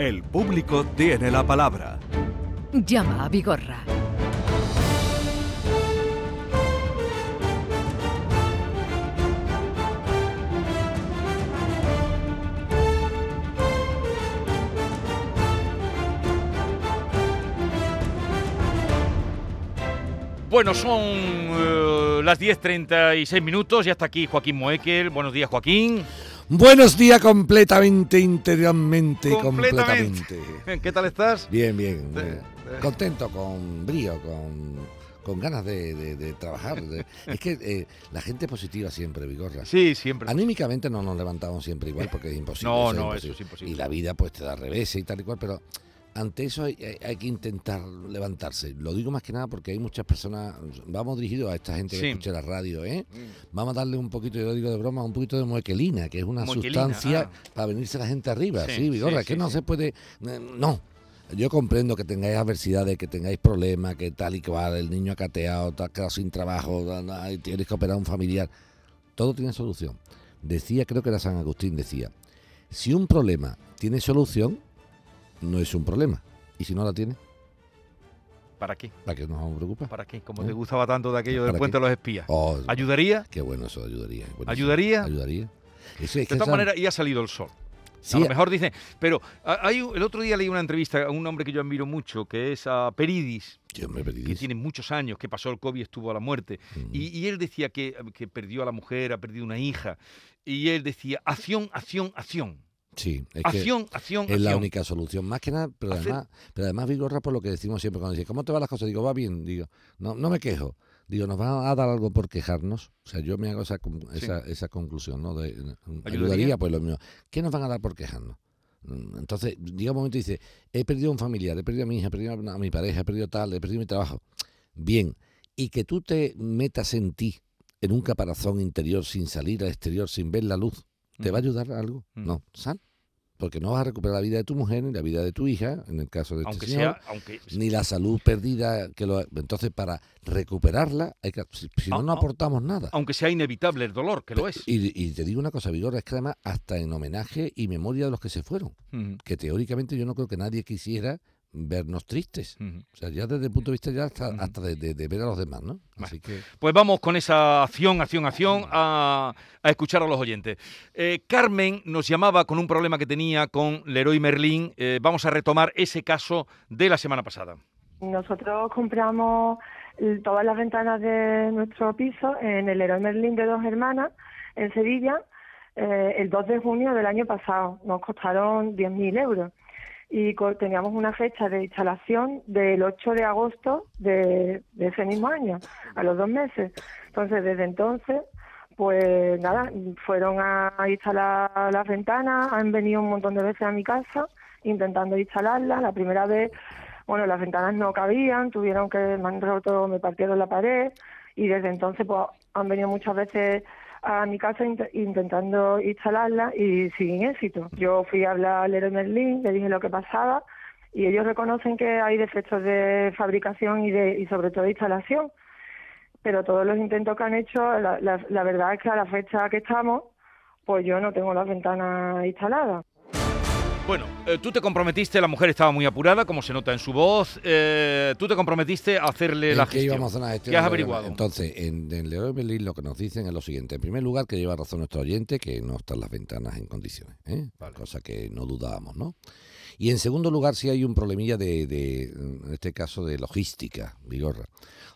El público tiene la palabra. Llama a Vigorra. Bueno, son eh, las 10.36 minutos y hasta aquí Joaquín Moekel. Buenos días, Joaquín. Buenos días completamente, interiormente, completamente. ¿Qué tal estás? Bien, bien. Contento, con brío, con, con ganas de, de- de trabajar. es que eh, la gente es positiva siempre, Vigorra. Sí, siempre. Anímicamente no nos levantamos siempre igual porque es imposible. No, no, eso es imposible. Y la vida pues te da revés y tal y cual, pero ante eso hay, hay- hay que intentar levantarse. Lo digo más que nada porque hay muchas personas, vamos dirigidos a esta gente que Sí. escucha la radio, ¿eh? Vamos a darle un poquito, yo digo de broma, un poquito de muequelina, que es una Muequelina, sustancia ah. para venirse la gente arriba. Sí, Sí, Vigorra, sí, que no se puede... eh, No. Yo comprendo que tengáis adversidades, que tengáis problemas, que tal y cual, el niño ha cateado, te has quedado sin trabajo, tienes que operar a un familiar. Todo tiene solución. Decía, creo que era San Agustín, decía, si un problema tiene solución, no es un problema. Y si no la tiene, ¿Para qué? ¿para qué nos vamos a preocupar? ¿Para qué? Como ¿Eh? te gustaba tanto de aquello del ¿Para puente de los espías. Oh, ¿Ayudaría? qué bueno eso, ayudaría. buenísimo. ¿Ayudaría? Ayudaría. Es De todas maneras, y ha salido el sol. sí, a lo mejor dice, pero hay, el otro día leí una entrevista a un hombre que yo admiro mucho, que es a Peridis, me que tiene muchos años, que pasó el COVID y estuvo a la muerte. Mm. Y, y él decía que, que perdió a la mujer, ha perdido una hija. Y él decía, acción, acción, acción. Sí, es que Acción, acción, es la única solución. Más que nada, pero además, pero además Vigorra, por lo que decimos siempre cuando dice, ¿cómo te van las cosas? Digo, va bien, digo, no, no me quejo. Digo, ¿nos van a dar algo por quejarnos? O sea, yo me hago esa, Sí. esa, esa conclusión, ¿no? De, ¿Ayudaría? ayudaría, pues lo mismo. ¿Qué nos van a dar por quejarnos? Mm, Entonces, llega un momento y dice, he perdido a un familiar, he perdido a mi hija, he perdido a mi pareja, he perdido tal, he perdido mi trabajo. Bien, y que tú te metas en ti, en un caparazón interior, sin salir al exterior, sin ver la luz, ¿te va a ayudar algo? Ujú. No, sal. Porque no vas a recuperar la vida de tu mujer, ni la vida de tu hija, en el caso de este Aunque señor, sea, aunque ni la salud perdida. que lo Entonces, para recuperarla, hay que, si, si no, Ah, no ah. aportamos nada. aunque sea inevitable el dolor, que lo es. Y, y te digo una cosa, Vigor, es que además hasta en homenaje y memoria de los que se fueron, que teóricamente yo no creo que nadie quisiera vernos tristes. O sea, ya desde el punto de vista ya hasta, hasta de, de- de ver a los demás, ¿no? Bueno. Así que... Pues vamos con esa acción, acción, acción a, a escuchar a los oyentes. Eh, Carmen nos llamaba con un problema que tenía con Leroy Merlin. Eh, vamos a retomar ese caso de la semana pasada. Nosotros compramos todas las ventanas de nuestro piso en el Leroy Merlin de dos hermanas en Sevilla eh, el 2 de junio del año pasado. Nos costaron 10.000 euros y teníamos una fecha de instalación del 8 de agosto de, ese mismo año, a los dos meses. Entonces, desde entonces, pues nada, fueron a, a instalar las ventanas, han venido un montón de veces a mi casa intentando instalarlas. La primera vez bueno, las ventanas no cabían, tuvieron que, me han roto, me partieron la pared y desde entonces pues han venido muchas veces a mi casa int- intentando instalarla y sin éxito. Yo fui a hablar al Leroy Merlin, le dije lo que pasaba y ellos reconocen que hay defectos de fabricación y, de, y sobre todo de instalación, pero todos los intentos que han hecho, la, la verdad es que a la fecha que estamos, pues yo no tengo las ventanas instaladas. Bueno, eh, tú te comprometiste, la mujer estaba muy apurada, como se nota en su voz. eh, tú te comprometiste a hacerle ¿En la gestión. íbamos a gestión ¿Qué has averiguado? Entonces, en, en Leroy Merlin lo que nos dicen es lo siguiente. En primer lugar, que lleva razón nuestro oyente, que no están las ventanas en condiciones. ¿eh? Cosa que no dudábamos, ¿no? Y en segundo lugar, sí hay un problemilla de, de, en este caso, de logística, Vigorra.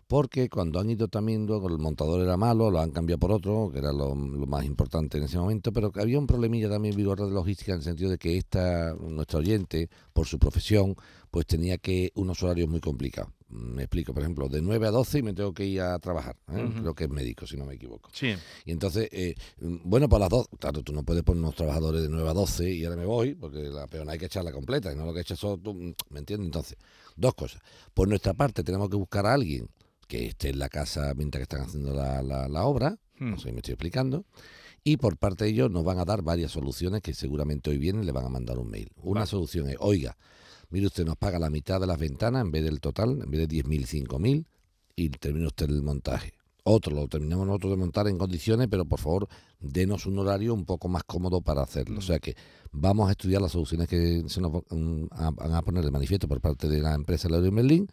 Porque cuando han ido también, luego el montador era malo, lo han cambiado por otro, que era lo, lo más importante en ese momento, pero había un problemilla también, Vigorra, de logística, en el sentido de que esta, nuestro oyente, por su profesión, pues tenía que unos horarios muy complicados. Me explico, por ejemplo, de 9 a 12 y me tengo que ir a trabajar. ¿eh? Creo que es médico, si no me equivoco. Sí. Y entonces, eh, bueno, para las dos, claro, tú no puedes poner unos trabajadores de 9 a 12 y ahora me voy, porque la peona hay que echarla completa, y no lo que echas solo tú, mm, ¿me entiendes? Entonces, dos cosas. Por nuestra parte, tenemos que buscar a alguien que esté en la casa mientras que están haciendo la, la- la obra, Hmm. no sé si me estoy explicando, y por parte de ellos nos van a dar varias soluciones que seguramente hoy vienen le van a mandar un mail. Una Vale. solución es, oiga, mire usted, nos paga la mitad de las ventanas en vez del total, en vez de 10.000, 5.000, y termina usted el montaje. otro lo terminamos nosotros de montar en condiciones, pero por favor, denos un horario un poco más cómodo para hacerlo. O sea que vamos a estudiar las soluciones que se nos van a, poner de manifiesto por parte de la empresa Leroy Merlin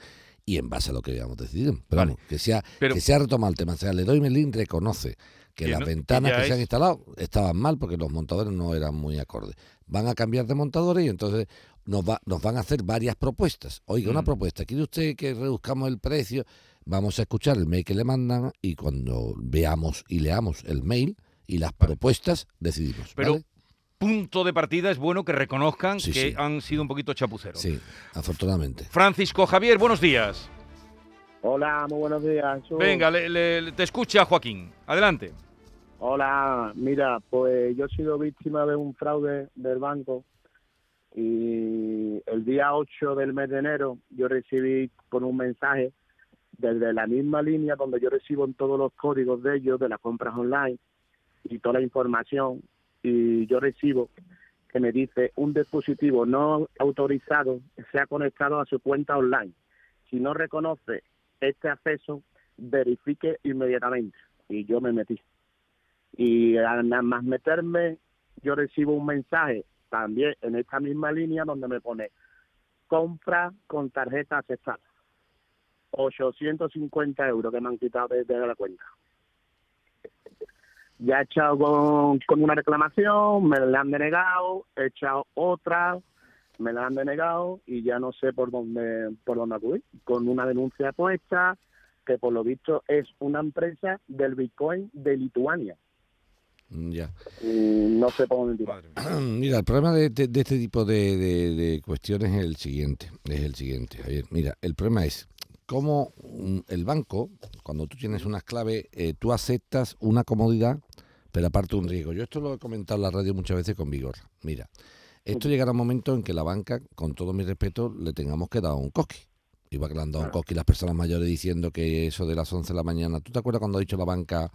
y en base a lo que hayamos decidido. Pero vamos, que sea, que sea retomado el tema. O sea, Leroy Merlin reconoce que, las ventanas que se han instalado estaban mal porque los montadores no eran muy acordes. Van a cambiar de montadores y entonces nos, va, nos van a hacer varias propuestas. Oiga, una mm. propuesta, ¿quiere usted que reduzcamos el precio? Vamos a escuchar el mail que le mandan y cuando veamos y leamos el mail y las propuestas, decidimos. Pero punto de partida es bueno que reconozcan que han sido un poquito chapuceros. Sí, afortunadamente. Francisco Javier, buenos días. Hola, muy buenos días. Venga, te escucha Joaquín. Adelante. Hola, mira, pues yo he sido víctima de un fraude del banco y el día 8 del mes de enero yo recibí por un mensaje desde la misma línea donde yo recibo todos los códigos de ellos, de las compras online y toda la información, y yo recibo que me dice un dispositivo no autorizado se ha conectado a su cuenta online. Si no reconoce este acceso, verifique inmediatamente. Y yo me metí. Y nada más meterme, yo recibo un mensaje también en esta misma línea donde me pone compra con tarjeta aceptada. 850 euros que me han quitado desde la cuenta. Ya he echado con, una reclamación, me la han denegado, he echado otra, me la han denegado y ya no sé por dónde por dónde acudir. Con una denuncia puesta que por lo visto es una empresa del Bitcoin de Lituania. Mm, ya. no sé por dónde Mira, el problema de, este tipo de, cuestiones es el siguiente. Es el siguiente, Mira, el problema es cómo mm, el banco, cuando tú tienes unas claves, eh, tú aceptas una comodidad, pero aparte un riesgo. Yo esto lo he comentado en la radio muchas veces con vigor. Mira, esto llegará un momento en que la banca, con todo mi respeto, le tengamos que dar un coqui. Un coqui las personas mayores diciendo que eso de las 11 de la mañana. ¿Tú te acuerdas cuando ha dicho la banca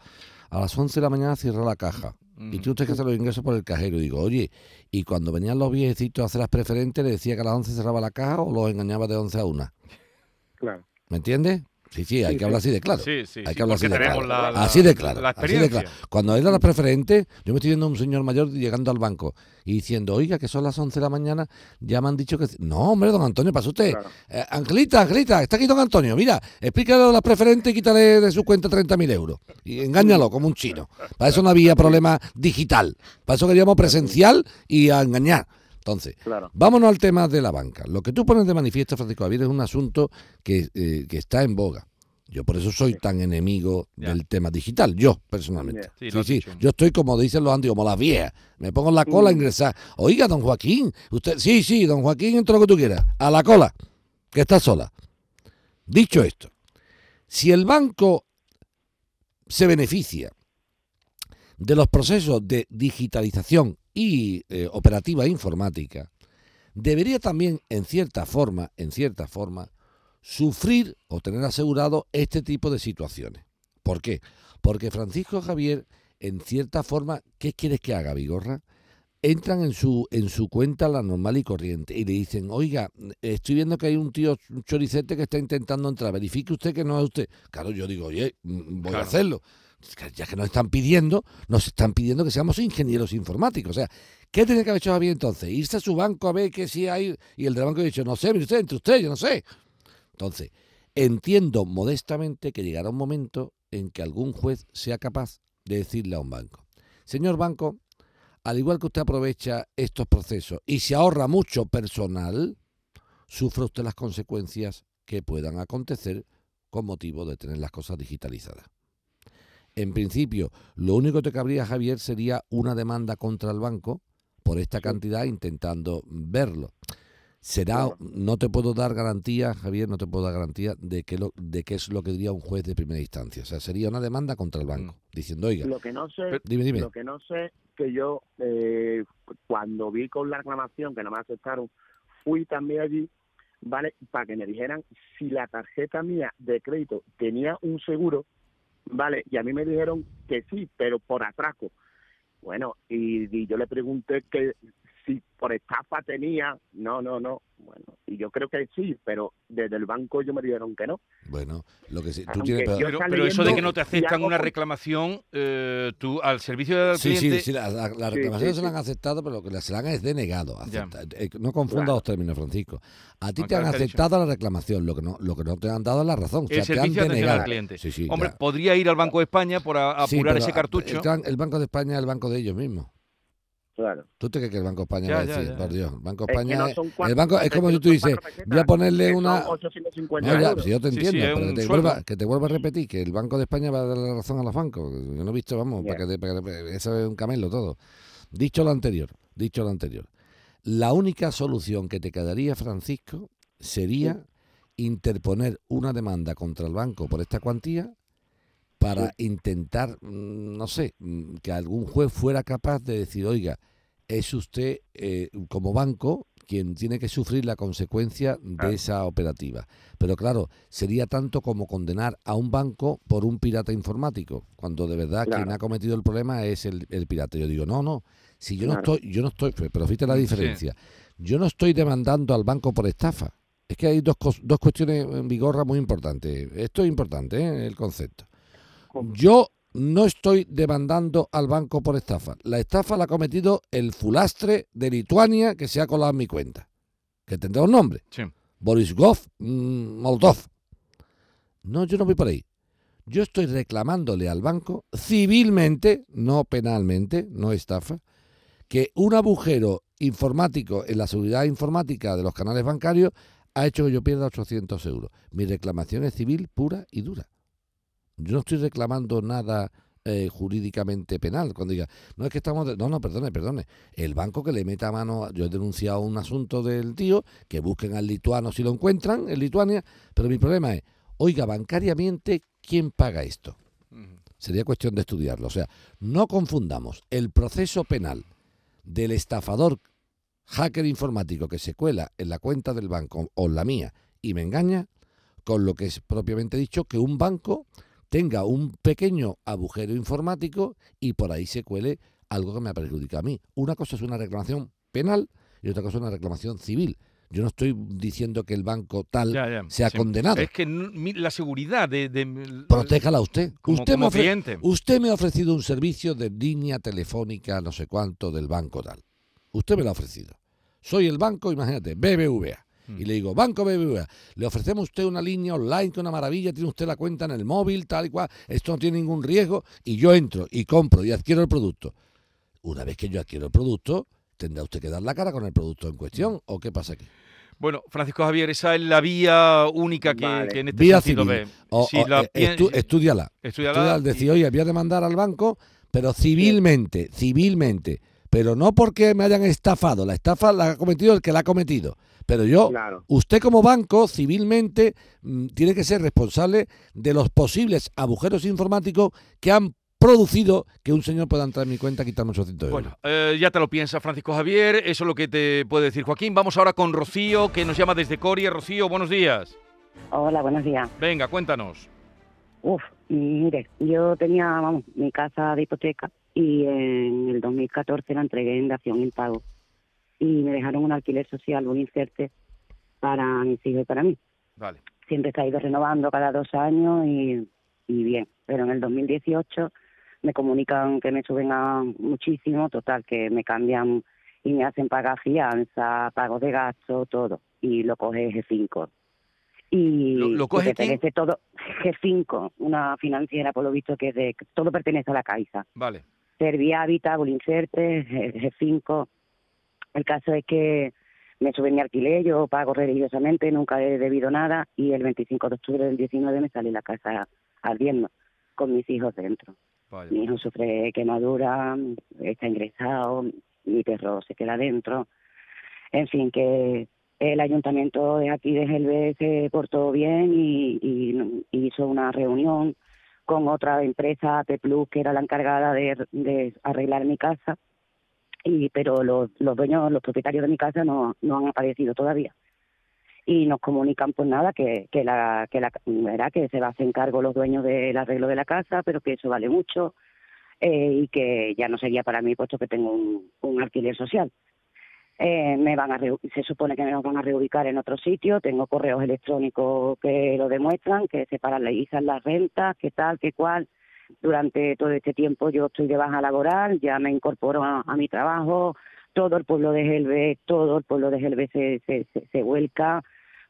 a las 11 de la mañana cierra la caja. Y tú tienes que hacer los ingresos por el cajero. Y digo, oye, y cuando venían los viejecitos a hacer las preferentes, le decía que a las 11 cerraba la caja o los engañaba de 11 a 1. Claro. ¿Me entiendes? Sí, sí, hay que hablar así de claro. Sí, sí, hay que hablar así de claro. La, así de claro. así de claro. Cuando era la preferente, yo me estoy viendo a un señor mayor llegando al banco y diciendo, oiga, que son las 11 de la mañana, ya me han dicho que... No, hombre, don Antonio, pasa usted. Eh, Angelita, Angelita, está aquí don Antonio. Mira, explícale a la preferente y quítale de su cuenta 30.000 euros. Y engáñalo como un chino. Para eso no había problema digital. Para eso queríamos presencial y a engañar. Entonces, vámonos al tema de la banca. Lo que tú pones de manifiesto, Francisco Javier, es un asunto que, eh, que está en boga. Yo por eso soy tan enemigo del tema digital, yo personalmente. Sí, sí, yo estoy como dicen los antiguos, como las viejas. Me pongo en la cola a mm. ingresar. Oiga, don Joaquín, usted, sí, sí, don Joaquín, entra lo que tú quieras, a la cola, que está sola. Dicho esto, si el banco se beneficia de los procesos de digitalización y eh, operativa informática, debería también, en cierta forma, en cierta forma, sufrir o tener asegurado este tipo de situaciones. ¿Por qué? Porque Francisco Javier, en cierta forma, ¿qué quieres que haga, Vigorra? Entran en su, en su cuenta la normal y corriente y le dicen, oiga, estoy viendo que hay un tío un choricete que está intentando entrar, verifique usted que no es usted. Claro, yo digo, oye, mm, voy a hacerlo ya que nos están pidiendo, nos están pidiendo que seamos ingenieros informáticos. O sea, ¿qué tiene que haber hecho Javier entonces? Irse a su banco a ver que si hay. Y el del banco ha dicho, no sé, usted, entre usted, yo no sé. Entonces, entiendo modestamente que llegará un momento en que algún juez sea capaz de decirle a un banco, señor banco, al igual que usted aprovecha estos procesos y se ahorra mucho personal, sufre usted las consecuencias que puedan acontecer con motivo de tener las cosas digitalizadas. En principio, lo único que cabría, Javier, sería una demanda contra el banco por esta cantidad intentando verlo. Será, no te puedo dar garantía, Javier, no te puedo dar garantía de que lo, de qué es lo que diría un juez de primera instancia. O sea, sería una demanda contra el banco, mm. diciendo, oiga. Lo que no sé, lo que no sé, que yo eh, cuando vi con la reclamación que no me aceptaron, fui también allí, vale, para que me dijeran si la tarjeta mía de crédito tenía un seguro Vale, y a mí me dijeron que sí, pero por atraco. Bueno, y, yo le pregunté que por estafa tenía, no, no, no. Bueno, y yo creo que sí, pero desde el banco yo me dijeron que no. Bueno, lo que sí, tú tienes... Pero, pero eso de que no te aceptan una reclamación, eh, tú al servicio del Sí, sí, cliente... sí, la, la- reclamación sí, se la han aceptado, pero lo que se la han es denegado. Eh, no confunda Claro. los términos, Francisco. A ti te han aceptado la reclamación, lo que no, lo que no te han dado es la razón. O sea, el te han servicio denegado. al cliente. Sí, sí, Hombre, ya. podría ir al Banco de España por a- Sí, apurar pero ese cartucho. El, el Banco de España es el banco de ellos mismos. Claro. ¿Tú te crees que el Banco de España Ya, va a decir? ya, Por. Dios, el Banco de Es que España no es- el banco es como si tú dices, voy a ponerle una... son 850 No, ya, euros. si yo te entiendo, sí, pero que te, vuelva, que te vuelva a repetir que el Banco de España va a dar la razón a los bancos. Yo no he visto, vamos, para que te- para que- eso es un camelo todo. Dicho lo anterior, dicho lo anterior, la única solución que te quedaría, Francisco, sería interponer una demanda contra el banco por esta cuantía para intentar, mm, no sé, mm, que algún juez fuera capaz de decir, oiga, es usted eh, como banco quien tiene que sufrir la consecuencia de esa operativa. Pero claro, sería tanto como condenar a un banco por un pirata informático, cuando de verdad quien ha cometido el problema es el, el pirata. Yo digo, no, no, si yo no estoy, yo no estoy, pero fíjate la Sí. diferencia, yo no estoy demandando al banco por estafa. Es que hay dos, dos cuestiones en vigorra muy importantes. Esto es importante, ¿eh? el concepto. Yo no estoy demandando al banco por estafa. La estafa la ha cometido el fulastre de Lituania que se ha colado en mi cuenta. Que tendrá un nombre. Sí. Borisgov mm, Moldov. No, yo no voy por ahí. Yo estoy reclamándole al banco civilmente, no penalmente, no estafa, que un agujero informático en la seguridad informática de los canales bancarios ha hecho que yo pierda 800 euros. Mi reclamación es civil pura y dura. Yo no estoy reclamando nada eh, jurídicamente penal. Cuando diga, no es que estamos... de- No, no, perdone, perdone. El banco que le meta mano... Yo he denunciado un asunto del tío, que busquen al lituano si lo encuentran en Lituania, pero mi problema es, oiga, bancariamente, ¿quién paga esto? Sería cuestión de estudiarlo. O sea, no confundamos el proceso penal del estafador hacker informático que se cuela en la cuenta del banco o en la mía y me engaña con lo que es propiamente dicho que un banco tenga un pequeño agujero informático y por ahí se cuele algo que me perjudica a mí. Una cosa es una reclamación penal y otra cosa es una reclamación civil. Yo no estoy diciendo que el banco tal Ya, ya, sea sí. condenado. Es que la seguridad de... de- Protéjala usted. como, usted, como cliente. usted me ha ofrecido un servicio de línea telefónica no sé cuánto del banco tal. Usted me lo ha ofrecido. Soy el banco, imagínate, BBVA. Mm. Y le digo, Banco BBVA, le ofrecemos a usted una línea online que es una maravilla, tiene usted la cuenta en el móvil, tal y cual, esto no tiene ningún riesgo, y yo entro y compro y adquiero el producto. Una vez que yo adquiero el producto, tendrá usted que dar la cara con el producto en cuestión, ¿o qué pasa aquí? Bueno, Francisco Javier, esa es la vía única que, Vale. que en este Vía sentido civil. ve. O, Si o, la eh, estu- estudiala. estudiala Estudiala, y- decir, oye, voy a demandar al banco, pero civilmente, civilmente. Pero no porque me hayan estafado. La estafa la ha cometido el que la ha cometido. Pero yo, Claro. usted como banco, civilmente, mm, tiene que ser responsable de los posibles agujeros informáticos que han producido que un señor pueda entrar en mi cuenta y quitarme 800 euros. Bueno, eh, ya te lo piensa Francisco Javier, eso es lo que te puede decir Joaquín. Vamos ahora con Rocío, que nos llama desde Coria. Rocío, buenos días. Hola, buenos días. Venga, cuéntanos. Uf, mire, yo tenía, vamos, mi casa de hipoteca y en el 2014 la entregué en dación en pago y me dejaron un alquiler social, un inserte para mis hijos y para mí. Vale. Siempre ha ido renovando cada dos años y, y bien, pero en el 2018 me comunican que me suben a muchísimo, total, que me cambian y me hacen pagar fianza, pago de gasto, todo, y lo coge G5. Y ¿Lo- lo coge pertenece todo G5, una financiera por lo visto que de todo pertenece a la Caixa. Vale. Serviavita, Bulincerte, G- G5. El caso es que me suben mi alquiler, yo pago religiosamente, nunca he debido nada y el 25 de octubre del 19 me sale la casa ardiendo con mis hijos dentro. Vaya. Mi hijo sufre quemadura, está ingresado, mi perro se queda dentro. En fin, que el ayuntamiento de aquí de Gelbe se portó bien y, y hizo una reunión con otra empresa, AP Plus, que era la encargada de, arreglar mi casa. Y, pero los, los dueños, los propietarios de mi casa no, no han aparecido todavía. Y nos comunican, pues nada, que, que, la, que, la, que se va a hacer cargo los dueños del arreglo de la casa, pero que eso vale mucho eh, y que ya no sería para mí, puesto que tengo un alquiler social. Eh, me van a se supone que me van a reubicar en otro sitio, tengo correos electrónicos que lo demuestran, que se paralizan las rentas, que tal, que cual. Durante todo este tiempo yo estoy de baja laboral, ya me incorporo a, a mi trabajo, todo el pueblo de Gelbe, todo el pueblo de Gelbe se, se, se, se vuelca,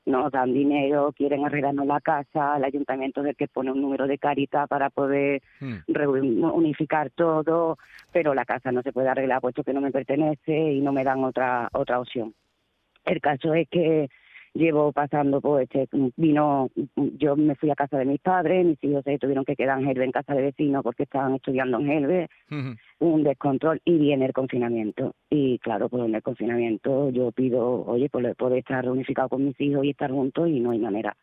nos dan dinero, quieren arreglarnos la casa, el ayuntamiento es el que pone un número de carita para poder Mm. unificar todo, pero la casa no se puede arreglar puesto que no me pertenece y no me dan otra otra opción. El caso es que llevo pasando este vino yo me fui a casa de mis padres, mis hijos se tuvieron que quedar en Helve en casa de vecinos porque estaban estudiando en Helve, un descontrol y viene el confinamiento. Y claro, pues en el confinamiento yo pido, oye, pues poder estar reunificado con mis hijos y estar juntos y no hay manera.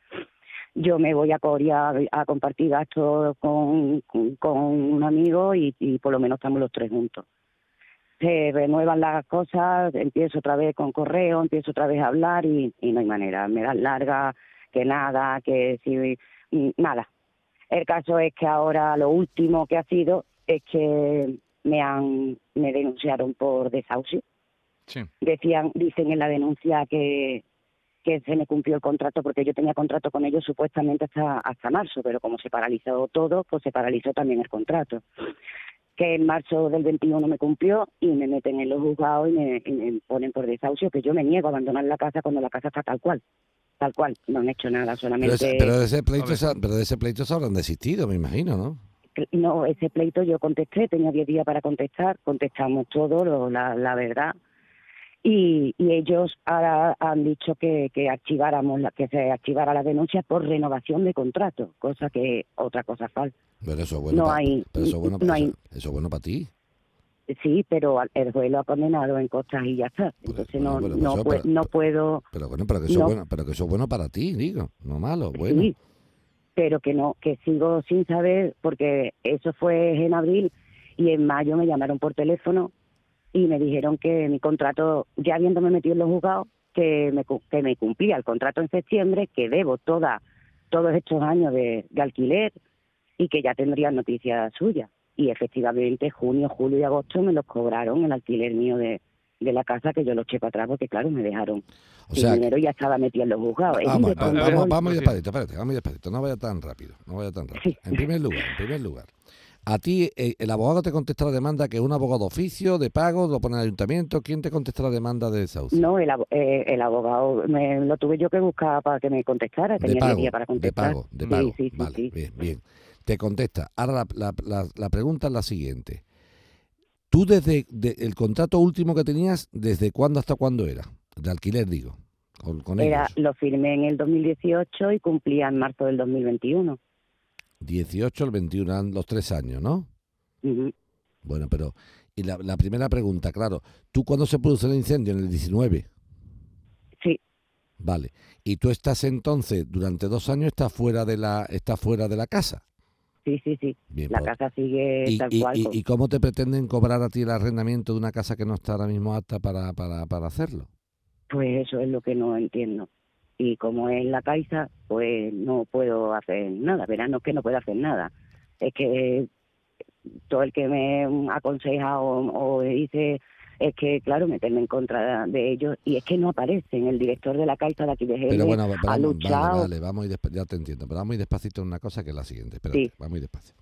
Yo me voy a Corea a compartir gastos con, con, con un amigo y, y por lo menos estamos los tres juntos. Se renuevan las cosas, empiezo otra vez con correo, empiezo otra vez a hablar y, y no hay manera. Me dan larga, que nada, que si, mm, nada. El caso es que ahora lo último que ha sido es que me han me denunciaron por desahucio. Sí. Decían, dicen en la denuncia que que se me cumplió el contrato porque yo tenía contrato con ellos supuestamente hasta hasta marzo, pero como se paralizó todo, pues se paralizó también el contrato. Que en marzo del 21 me cumplió y me meten en los juzgados y me, y me ponen por desahucio, que yo me niego a abandonar la casa cuando la casa está tal cual. Tal cual, no han hecho nada, Pero, solamente... ese- pero de ese pleito, se- pero de ese pleito se habrán desistido, me imagino, ¿no? no, ese pleito yo contesté, tenía 10 días para contestar, contestamos todo, lo- la, la verdad. Y, y ellos ahora han dicho que, que archiváramos, la, que se archivara la denuncia por renovación de contrato, cosa que otra cosa falsa. Pero eso es bueno No para hay- pero eso es bueno, no para- hay- eso- eso es bueno para ti. Sí, pero el juez lo ha condenado en costas y ya está. Entonces bueno, no, bueno, no, pues eso, pue- pero- no puedo... Pero bueno, pero que eso No. es bueno, pero que eso es bueno para ti, digo, no malo, bueno. Sí, pero que no, que sigo sin saber, porque eso fue en abril y en mayo me llamaron por teléfono y me dijeron que mi contrato, ya habiéndome metido en los juzgados, que me, cu- que me cumplía el contrato en septiembre, que debo toda, todos estos años de, de alquiler y que ya tendría noticias suyas. Y efectivamente, junio, julio y agosto me los cobraron el alquiler mío de, de la casa, que yo lo eché para atrás, porque claro, me dejaron O sea, dinero y ya estaba metido en los juzgados. Es vamos, vamos, vamos, Sí. despacito, espérate, vamos despacito, no vaya tan rápido, no vaya tan rápido. Sí. En primer lugar, en primer lugar, a ti eh, el abogado te contesta la demanda que es un abogado de oficio, de pago, lo pone el ayuntamiento, ¿quién te contesta la demanda de desahucio? No, el, eh, el abogado me, lo tuve yo que buscar para que me contestara. de Tenía pago, 10 días para de contestar. pago, de pago. sí, sí, vale, sí. bien, bien. Te contesta. Ahora la, la, la, la pregunta es la siguiente. Tú desde de- el contrato último que tenías, ¿desde cuándo hasta cuándo era? De alquiler, digo, con, con Era, ellos. lo firmé en el 2018 y cumplía en marzo del 2021. 18 al 21, eran los tres años, ¿no? Bueno, pero... Y la, la primera pregunta, claro, ¿tú cuándo se produce el incendio? En el 19. Sí, Vale. Y tú estás entonces, durante dos años, estás fuera de la, estás fuera de la casa. sí, sí, sí. Bien, La pues, casa sigue ¿Y, tal y- cual. y- y cómo te pretenden cobrar a ti el arrendamiento de una casa que no está ahora mismo apta para, para, para hacerlo? Pues eso es lo que no entiendo. Y como es la Caixa, pues no puedo hacer nada. Verán, no es que no puedo hacer nada. Es que todo el que me aconseja o, o dice es que, claro, meterme en contra de ellos. Y es que no aparecen. El director de la Caixa de aquí de Pero bueno, ha vamos, vale, luchado. vale, vamos ir despa- ya te entiendo, pero vamos ir despacito en una cosa que es la siguiente. Espérate, Sí. vamos a ir despacio.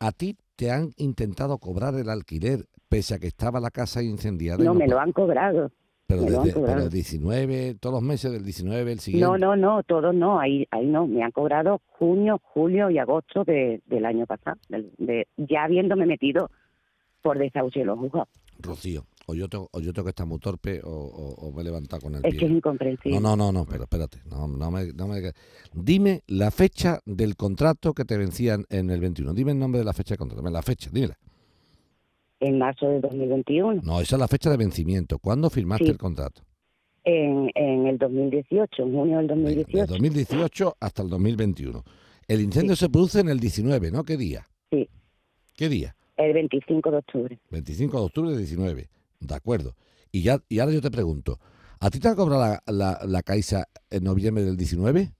¿A ti te han intentado cobrar el alquiler pese a que estaba la casa incendiada? No, me lo han cobrado. Pero me desde pero el 19, todos los meses del 19, el siguiente. No, no, no, todos no, ahí, ahí no, me han cobrado junio, julio y agosto de, del año pasado, del- de, ya habiéndome metido por desahucio en los juzgados. Rocío, o yo, tengo, o yo tengo que estar muy torpe o, o- o me he levantado con el Es pie. que es incomprensible. No, no, no, no, pero espérate. No, no me, no me- Dime la fecha del contrato que te vencían en el 21. Dime el nombre de la fecha de contrato. Dime la fecha, dímela. En marzo de 2021, No, esa es la fecha de vencimiento. ¿Cuándo firmaste Sí. el contrato? en, en el 2018, en junio del Venga, de 2018. 2018 hasta el 2021. El incendio se produce en el 19, ¿no? ¿Qué día? Sí. ¿Qué día? El 25 de octubre. 25 de octubre del 19. De acuerdo. Y ya y ahora yo te pregunto, ¿a ti te ha cobrado la, la, la Caixa en noviembre del 19?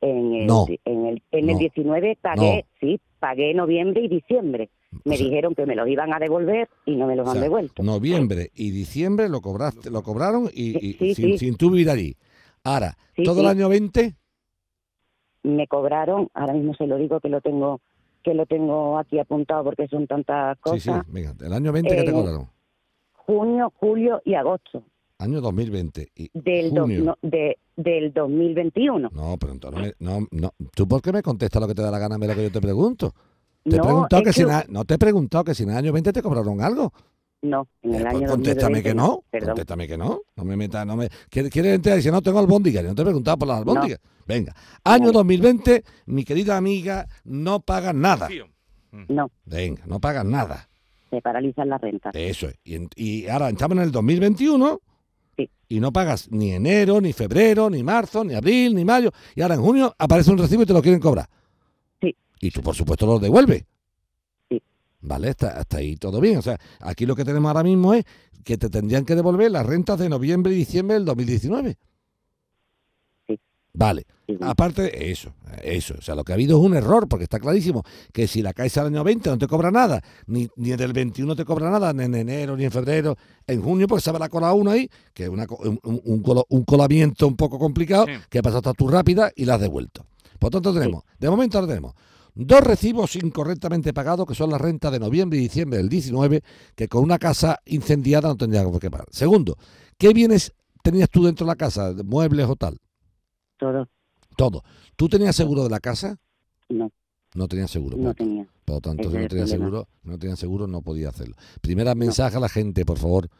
En el, No. en el, en No. el 19 pagué, sí, pagué noviembre y diciembre. Me O sea- dijeron que me los iban a devolver y no me los O han devuelto. Noviembre y diciembre lo cobraste, lo cobraron y, y- Sí, sin, sí. sin tú vivir allí. Ahora, Sí, todo el sí. año 20, Me cobraron, ahora mismo se lo digo que lo tengo que lo tengo aquí apuntado porque son tantas sí, sí, cosas. venga, el año 20 que te Eh, cobraron. Junio, julio y agosto Año 2020 y del, do- junio. no, de, del 2021. No, pero entonces no, me- no, no. ¿Tú por qué me contestas lo que te da la gana lo que yo te pregunto? Te he No, preguntado es que, si que- en a- no te he preguntado que si en el año 20 te cobraron algo. No, en el Eh, año pues contéstame 2020 que no. Perdón. Contéstame que no. No me metas, no me. ¿Quieres quieres entrar y si no tengo albóndigas? Yo no te he preguntado por las albóndigas. Venga. Año No. 2020, mi querida amiga, no pagas nada. Rocío, No, Venga, no pagas nada. se paralizan las rentas. Eso es. Y, y ahora estamos en el 2021 Sí. y no pagas ni enero, ni febrero, ni marzo, ni abril, ni mayo. Y ahora en junio aparece un recibo y te lo quieren cobrar. Y tú, por supuesto, lo devuelves. Sí. Vale, hasta, hasta ahí todo bien. O sea, aquí lo que tenemos ahora mismo es que te tendrían que devolver las rentas de noviembre y diciembre del 2019. Sí. Vale. Sí, Aparte de eso, eso, o sea, lo que ha habido es un error, porque está clarísimo que si la caes al año 20 no te cobra nada, ni, ni del 21 te cobra nada, ni en enero, ni en febrero, en junio, pues se habrá colado uno ahí, que es una co- un, un- colo- un colamiento un poco complicado, Sí. que ha pasado hasta tú rápida y la has devuelto. Por tanto, tenemos, de momento ahora tenemos dos recibos incorrectamente pagados, que son las rentas de noviembre y diciembre del 19, que con una casa incendiada no tendría por qué pagar. Segundo, ¿qué bienes tenías tú dentro de la casa, muebles o tal? todo. Todo. ¿Tú tenías seguro de la casa? No, No tenías seguro. no Por, tenía. por lo tanto, si no problema. seguro, no tenías seguro, no podía hacerlo. Primera mensaje a la gente, por favor.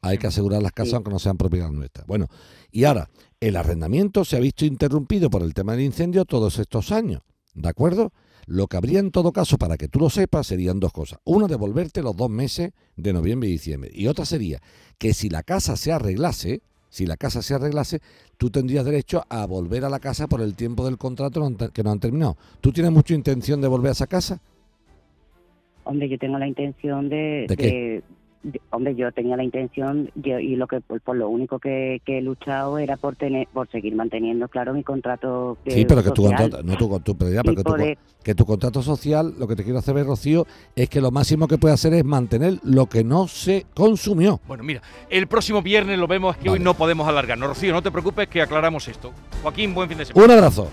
Hay que asegurar las casas Sí. aunque no sean propiedad nuestras. Bueno, y ahora, el arrendamiento se ha visto interrumpido por el tema del incendio todos estos años. ¿De acuerdo? Lo que habría en todo caso, para que tú lo sepas, serían dos cosas. Una, devolverte los dos meses de noviembre y diciembre. Y otra sería que si la casa se arreglase, si la casa se arreglase, tú tendrías derecho a volver a la casa por el tiempo del contrato que no han terminado. ¿Tú tienes mucha intención de volver a esa casa? Hombre, yo tengo la intención de... ¿De qué? de- hombre, yo tenía la intención yo- y lo que por, por lo único que, que he luchado era por tener por seguir manteniendo claro mi contrato Sí, pero que tu social contrato, no tu, tu- pero ya, y pero que tu, que tu contrato social, lo que te quiero hacer ver, Rocío, es que lo máximo que puede hacer es mantener lo que no se consumió. Bueno, mira, el próximo viernes lo vemos, es que hoy no podemos alargarnos. Rocío, no te preocupes que aclaramos esto. Joaquín, buen fin de semana. Un abrazo.